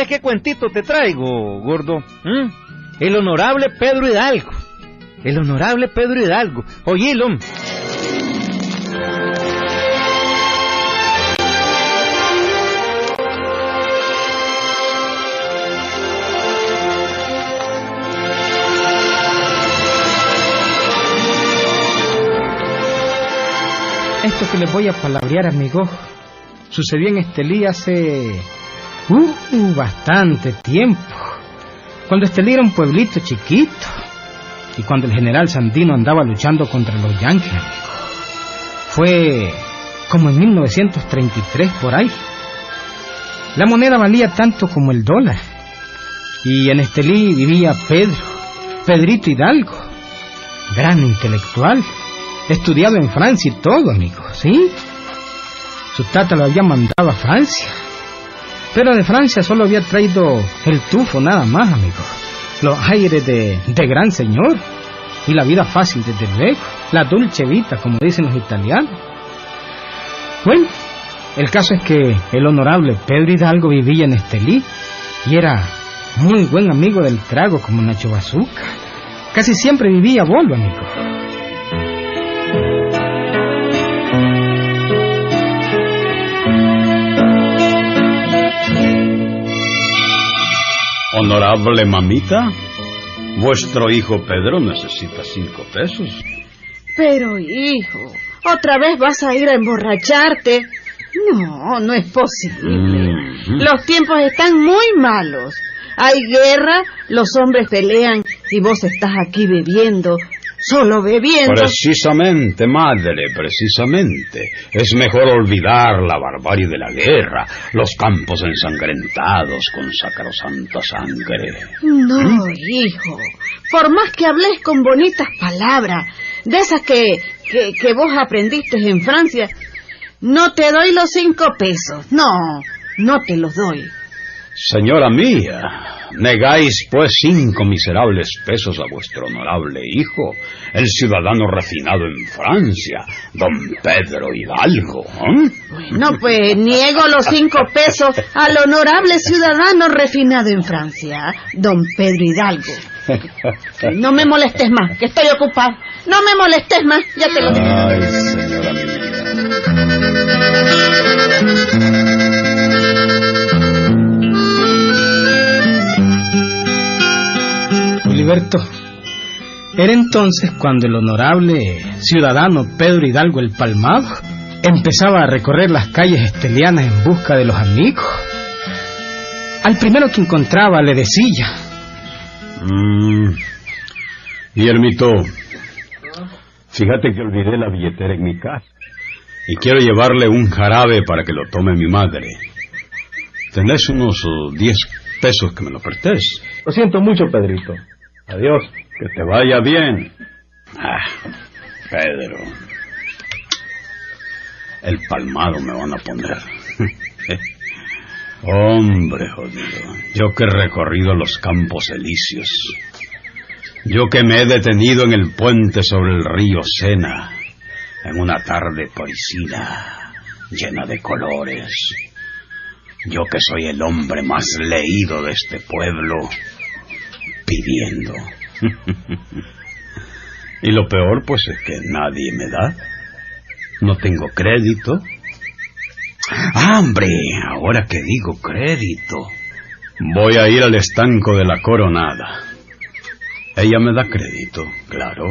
¿sabes qué cuentito te traigo, gordo? ¿Mm? El honorable Pedro Hidalgo. El honorable Pedro Hidalgo. Oílo. Esto que les voy a palabrear, amigo, sucedió en Estelí hace... Uh, bastante tiempo. Cuando Estelí era un pueblito chiquito. Y cuando el general Sandino andaba luchando contra los yanquis. Fue como en 1933 por ahí. La moneda valía tanto como el dólar. Y en Estelí vivía Pedro, Pedrito Hidalgo, gran intelectual estudiado en Francia y todo, amigo, ¿sí? Su tata lo había mandado a Francia. Pero de Francia solo había traído el tufo nada más, amigo. Los aires de, de gran señor. Y la vida fácil, desde luego. La dulce vita, como dicen los italianos. Bueno, el caso es que el honorable Pedro Hidalgo vivía en Estelí y era muy buen amigo del trago como Nacho Bazooka. Casi siempre vivía bolo, amigo. Honorable mamita, vuestro hijo Pedro necesita cinco pesos. Pero hijo, ¿otra vez vas a ir a emborracharte? No, no es posible. Los tiempos están muy malos. Hay guerra, los hombres pelean y vos estás aquí bebiendo, solo bebiendo. Precisamente, madre, precisamente. Es mejor olvidar la barbarie de la guerra, los campos ensangrentados con sacrosanta sangre. No, ¿Mm? hijo. Por más que hables con bonitas palabras, de esas que, que, que vos aprendiste en Francia, no te doy los cinco pesos. No, no te los doy. Señora mía, negáis pues cinco miserables pesos a vuestro honorable hijo, el ciudadano refinado en Francia, don Pedro Hidalgo. ¿eh? Bueno, pues niego los cinco pesos al honorable ciudadano refinado en Francia, don Pedro Hidalgo. No me molestes más, que estoy ocupado. No me molestes más, ya te lo digo. Ay, señora mía. Era entonces cuando el honorable ciudadano Pedro Hidalgo el Palmado empezaba a recorrer las calles estelianas en busca de los amigos. Al primero que encontraba le decía... Mm, Guillermito, fíjate que olvidé la billetera en mi casa y quiero llevarle un jarabe para que lo tome mi madre. ¿Tenés unos oh, diez pesos que me lo prestes? Lo siento mucho, Pedrito. Adiós. Que te vaya bien. Ah, Pedro. El palmado me van a poner. Hombre jodido. Yo que he recorrido los campos elíseos. Yo que me he detenido en el puente sobre el río Sena. En una tarde parisina. Llena de colores. Yo que soy el hombre más leído de este pueblo pidiendo. y lo peor, pues, es que nadie me da. No tengo crédito. ¡Hambre! Ahora que digo crédito. Voy a ir al estanco de la coronada. Ella me da crédito, claro.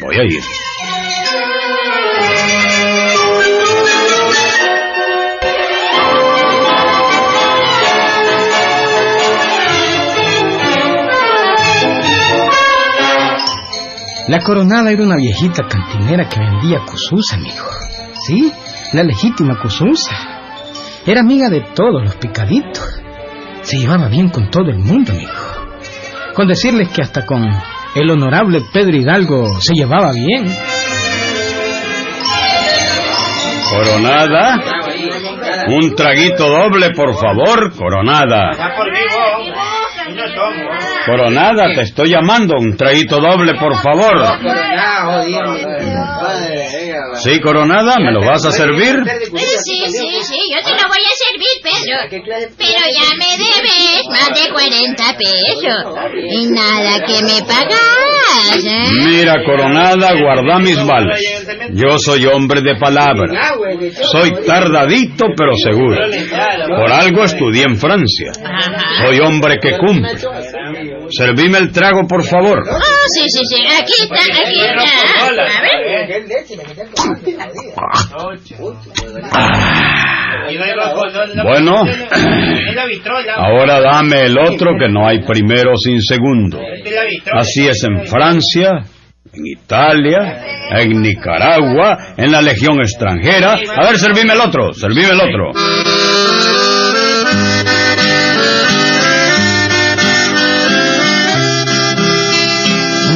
Voy a ir. La coronada era una viejita cantinera que vendía cususa, amigo. ¿Sí? La legítima cususa. Era amiga de todos los picaditos. Se llevaba bien con todo el mundo, amigo. Con decirles que hasta con el honorable Pedro Hidalgo se llevaba bien. Coronada. Un traguito doble, por favor, coronada. Coronada, te estoy llamando. Un traguito doble, por favor. Sí, Coronada, ¿me lo vas a servir? Sí, sí, sí, yo te lo voy a servir, Pedro. Pero, pero ya me debes más de 40 pesos. Y nada que me pagas, ¿eh? Mira, Coronada, guarda mis vales. Yo soy hombre de palabra. Soy tardadito, pero seguro. Por algo estudié en Francia. Soy hombre que cumple. Servime el trago, por favor. Oh, sí, sí, sí. Aquí está, aquí está. A ver. Bueno, ahora dame el otro que no hay primero sin segundo. Así es en Francia, en Italia, en Nicaragua, en la Legión extranjera. A ver, servime el otro, servime el otro.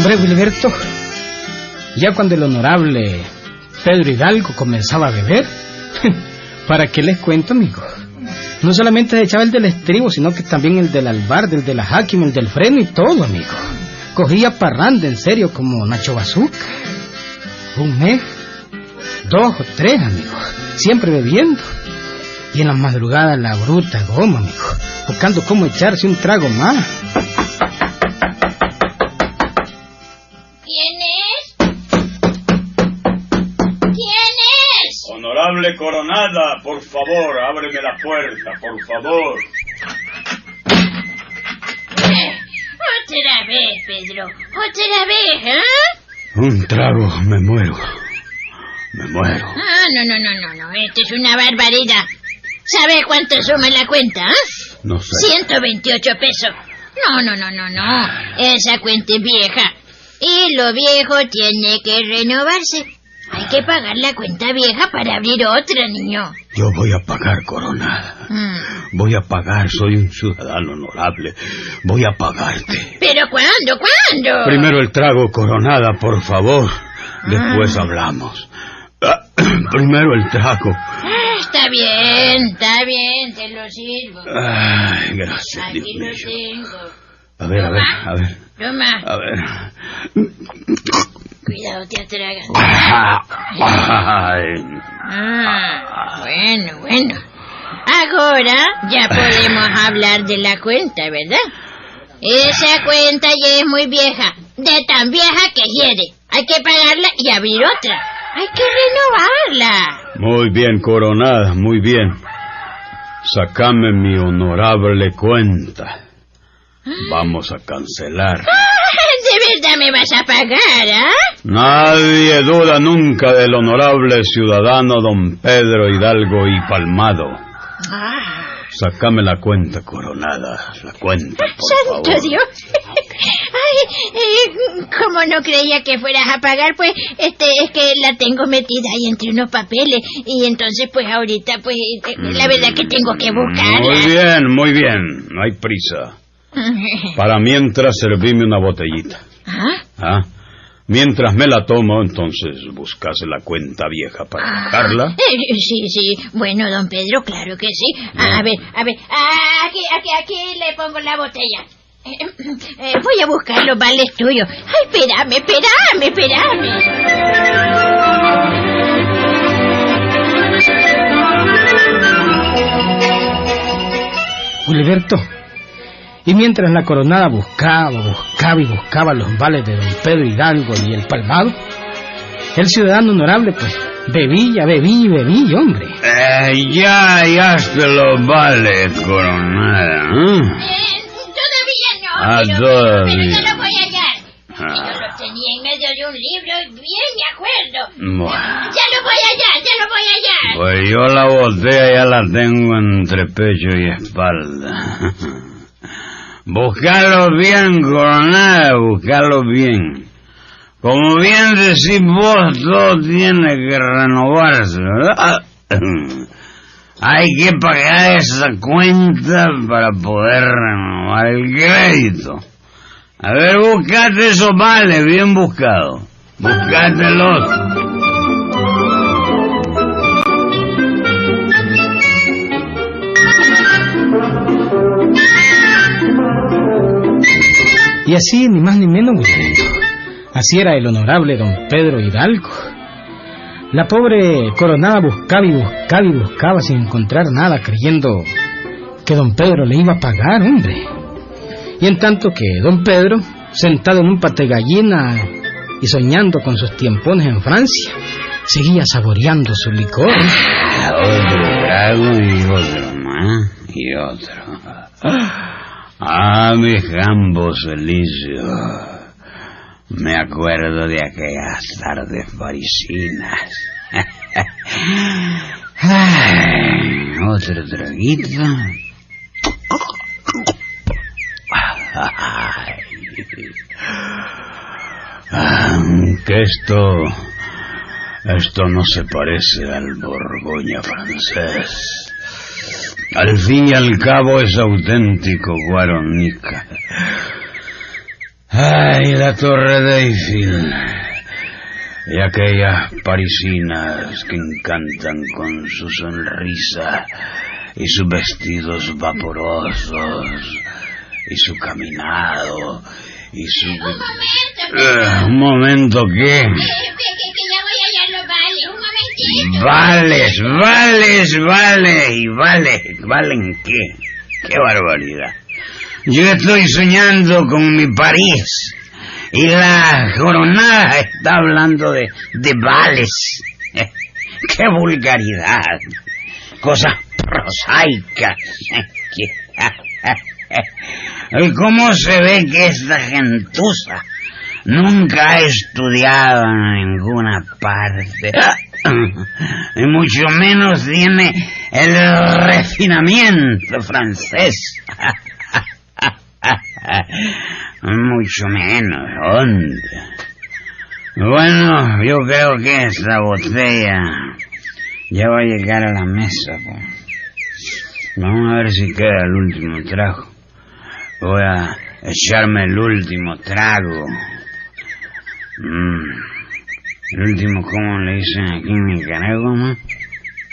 Hombre, Wilberto, ya cuando el honorable Pedro Hidalgo comenzaba a beber, ¿para qué les cuento, amigo? No solamente se echaba el del estribo, sino que también el del albar, el de la jáquima, el del freno y todo, amigo. Cogía parranda en serio como Nacho Bazooka. Un mes, dos o tres, amigo. Siempre bebiendo. Y en las madrugadas la bruta goma, amigo. Buscando cómo echarse un trago más. Coronada, por favor, ábreme la puerta, por favor. Eh, Otra vez, Pedro. Otra vez, ¿eh? Un trago, me muero. Me muero. Ah, no, no, no, no, no. Esto es una barbaridad. ¿Sabe cuánto suma la cuenta? ah? No sé. 128 pesos. No, no, no, no, no. Esa cuenta es vieja. Y lo viejo tiene que renovarse. Que pagar la cuenta vieja para abrir otra, niño. Yo voy a pagar, Coronada. Mm. Voy a pagar, soy un ciudadano honorable. Voy a pagarte. ¿Pero cuándo? ¿Cuándo? Primero el trago, Coronada, por favor. Después hablamos. Ah, Primero el trago. Ah, está bien, está bien, te lo sirvo. Ay, gracias, Aquí Dios lo mío. tengo. A ver, a ver, a ver, Toma, a ver. Cuidado, te atragas. Ay, Ah, bueno, bueno. Ahora ya podemos hablar de la cuenta, ¿verdad? Esa cuenta ya es muy vieja, de tan vieja que hiere. Hay que pagarla y abrir otra. Hay que renovarla. Muy bien, Coronada, muy bien. Sacame mi honorable cuenta. Vamos a cancelar. ¿De verdad me vas a pagar, ah? Nadie duda nunca del honorable ciudadano don Pedro Hidalgo y Palmado. Ah, Sacame la cuenta, Coronada, la cuenta, por santo favor. Dios. Ay, eh, como no creía que fueras a pagar, pues, este, es que la tengo metida ahí entre unos papeles y entonces, pues, ahorita, pues, eh, la verdad que tengo que buscarla. Muy bien, muy bien, no hay prisa. Para mientras servime una botellita. ¿Ah? ¿Ah? Mientras me la tomo, entonces buscase la cuenta vieja para pagarla. Eh, Sí, sí. Bueno, don Pedro, claro que sí. A, a ver, a ver. Ah, Aquí, aquí, aquí le pongo la botella. Eh, eh, voy a buscar los vales tuyos. Ay, espérame, espérame, espérame. Wilberto. Y mientras la coronada buscaba, buscaba y buscaba los vales de don Pedro Hidalgo y el palmado, el ciudadano honorable, pues, bebía, bebía, bebía, hombre. Eh, ya, ya se lo vale, coronada. ¿eh? Eh, todavía no. Ah, pero, todavía. pero ya lo voy a hallar. Ah. Yo lo tenía en medio de un libro, bien me acuerdo. Bueno, Ya lo voy a hallar, ya lo voy a hallar. pues yo la botella ya la tengo entre pecho y espalda. Buscalo bien, coronada, buscalo bien. Como bien decís vos, todo tiene que renovarse, ¿verdad? Hay que pagar esa cuenta para poder renovar el crédito. A ver, buscate esos vales, bien buscado. Buscátelos. Y así, ni más ni menos. Así era el honorable don Pedro Hidalgo. La pobre coronada buscaba y buscaba y buscaba sin encontrar nada, creyendo que don Pedro le iba a pagar, hombre. Y en tanto que don Pedro, sentado en un pate gallina y soñando con sus tiempones en Francia, seguía saboreando su licor. Otro trago y otro más y otro. Ah, mis campos elíseos. Me acuerdo de aquellas tardes parisinas. Ay, otro traguito. Aunque esto... Esto no se parece al Borgoña francés. Al fin y al cabo es auténtico Guaronica. Ay, la Torre de Eiffel. Y aquellas parisinas que encantan con su sonrisa y sus vestidos vaporosos y su caminado y su... Un momento, Eh, un momento, ¿qué? Vales, vales, vales y vales, ¿valen qué? ¡Qué barbaridad! Yo estoy soñando con mi París y la coronada está hablando de, de vales. ¡Qué vulgaridad! Cosas prosaicas. ¿Y cómo se ve que esta gentuza nunca ha estudiado en ninguna parte? Y mucho menos tiene el refinamiento francés. Mucho menos, ¿dónde? Bueno, yo creo que esta botella ya va a llegar a la mesa. pues. Vamos a ver si queda el último trago. Voy a echarme el último trago. Mm. El último, ¿cómo le dicen aquí en Nicaragua?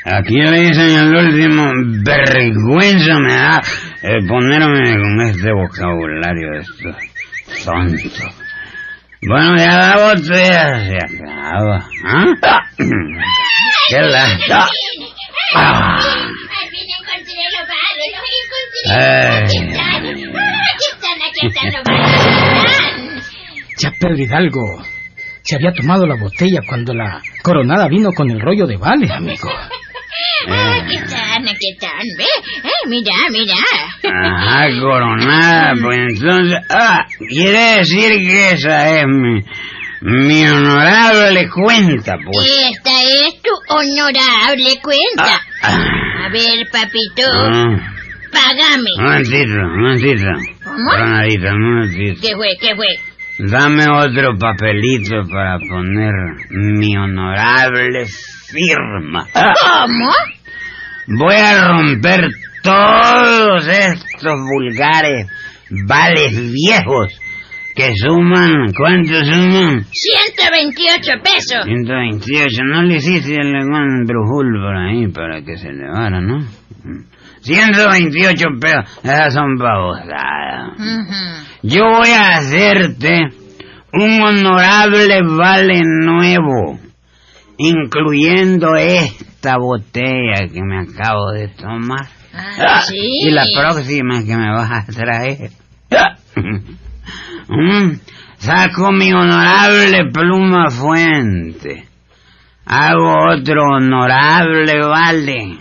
Aquí le dicen el último, vergüenza me da eh, ponerme con este vocabulario de estos tontos. Bueno, ya la botella se acaba. ¿Ah? ¿Qué la...? Ah. Ay. Ya Pedro Hidalgo se había tomado la botella cuando la coronada vino con el rollo de vale, amigo. Aquí están, aquí están, ve. Eh, mira, mira. Ajá, coronada, pues entonces... Ah, quiere decir que esa es mi, mi honorable cuenta, pues. Esta es tu honorable cuenta. Ah, A ver, papito, ah. págame. Un momentito, un momentito. ¿Cómo? Coronadita, un momentito. ¿Qué fue, qué fue? Dame otro papelito para poner mi honorable firma. ¿Cómo? Voy a romper todos estos vulgares vales viejos que suman, ¿cuánto suman? 128 pesos. 128. No le hiciste algún brujul por ahí para que se elevara, ¿no? 128 pesos. Esas son babosadas. Ujú. Yo voy a hacerte un honorable vale nuevo, incluyendo esta botella que me acabo de tomar. Ah, sí. Y la próxima que me vas a traer. Mm, Saco mi honorable pluma fuente. Hago otro honorable vale.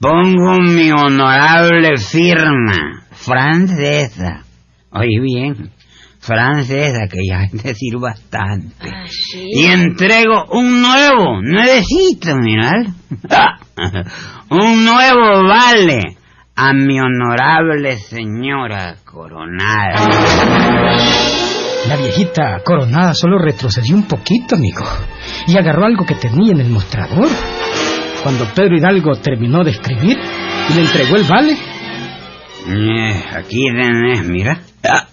Pongo mi honorable firma francesa. Oye bien, francesa, que ya es decir bastante. Ah, sí. Y entrego un nuevo, nuevecito, mirad. un nuevo vale a mi honorable señora coronada. La viejita coronada solo retrocedió un poquito, amigo, y agarró algo que tenía en el mostrador. Cuando Pedro Hidalgo terminó de escribir y le entregó el vale, Eh, aquí tenés, mira. Ah,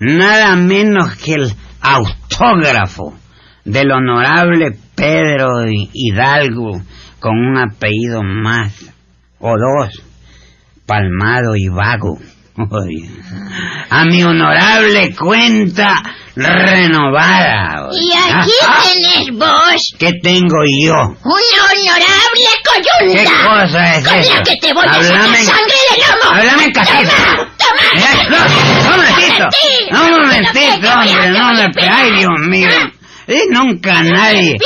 Nada menos que el autógrafo del honorable Pedro Hidalgo con un apellido más o dos, palmado y vago. Oye, A mi honorable cuenta renovada. oye. Y aquí Ah, ah, tenés vos ¿Qué tengo yo? una honorable coyunda. ¿Qué cosa es Con la eso? que te voy a sacar sangre del lomo. háblame en casita. Toma, toma. Eh, no, un momentito, no, un momentito, hombre, no me. Ay, Dios mío. Eh, nunca nadie.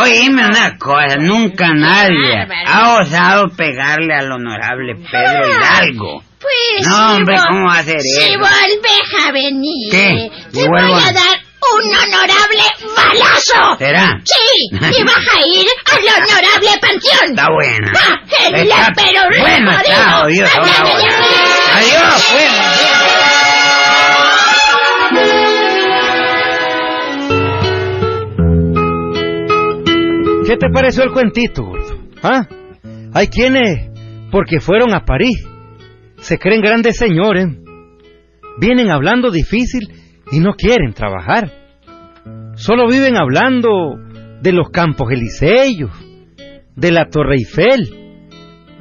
Oíme una cosa, nunca nadie ha osado pegarle al honorable Pedro Hidalgo. Pues No, si hombre, ¿cómo va a ser Si eso? volvés a venir, ¿Qué? te voy a a- dar un honorable balazo. ¿Será? Sí, y vas a ir al honorable panteón. Está buena. Ah, el Está pero está, ya. Adiós, pues. ¿Qué te pareció el cuentito, gordo? ¿Ah? Hay quienes, porque fueron a París, se creen grandes señores. Vienen hablando difícil y no quieren trabajar. Solo viven hablando de los campos elíseos, de la Torre Eiffel,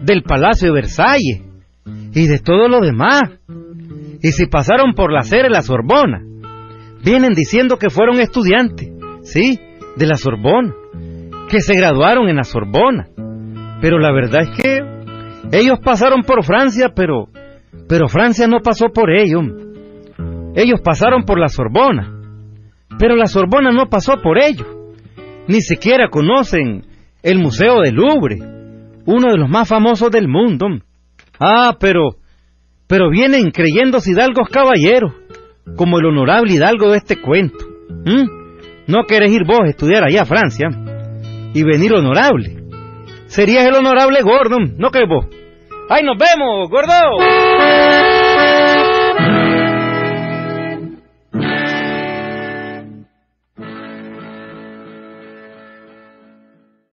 del Palacio de Versalles y de todo lo demás. Y si pasaron por la sede de la Sorbona, vienen diciendo que fueron estudiantes, sí, de la Sorbona, que se graduaron en la Sorbona. Pero la verdad es que ellos pasaron por Francia, pero pero Francia no pasó por ellos. Ellos pasaron por la Sorbona, pero la Sorbona no pasó por ellos. Ni siquiera conocen el Museo del Louvre, uno de los más famosos del mundo. Ah, pero pero vienen creyéndose hidalgos caballeros, como el honorable hidalgo de este cuento. ¿Mm? ¿No querés ir vos a estudiar allá a Francia y venir honorable? Serías el honorable Gordon, ¿no crees vos? ¡Ahí nos vemos, gordo!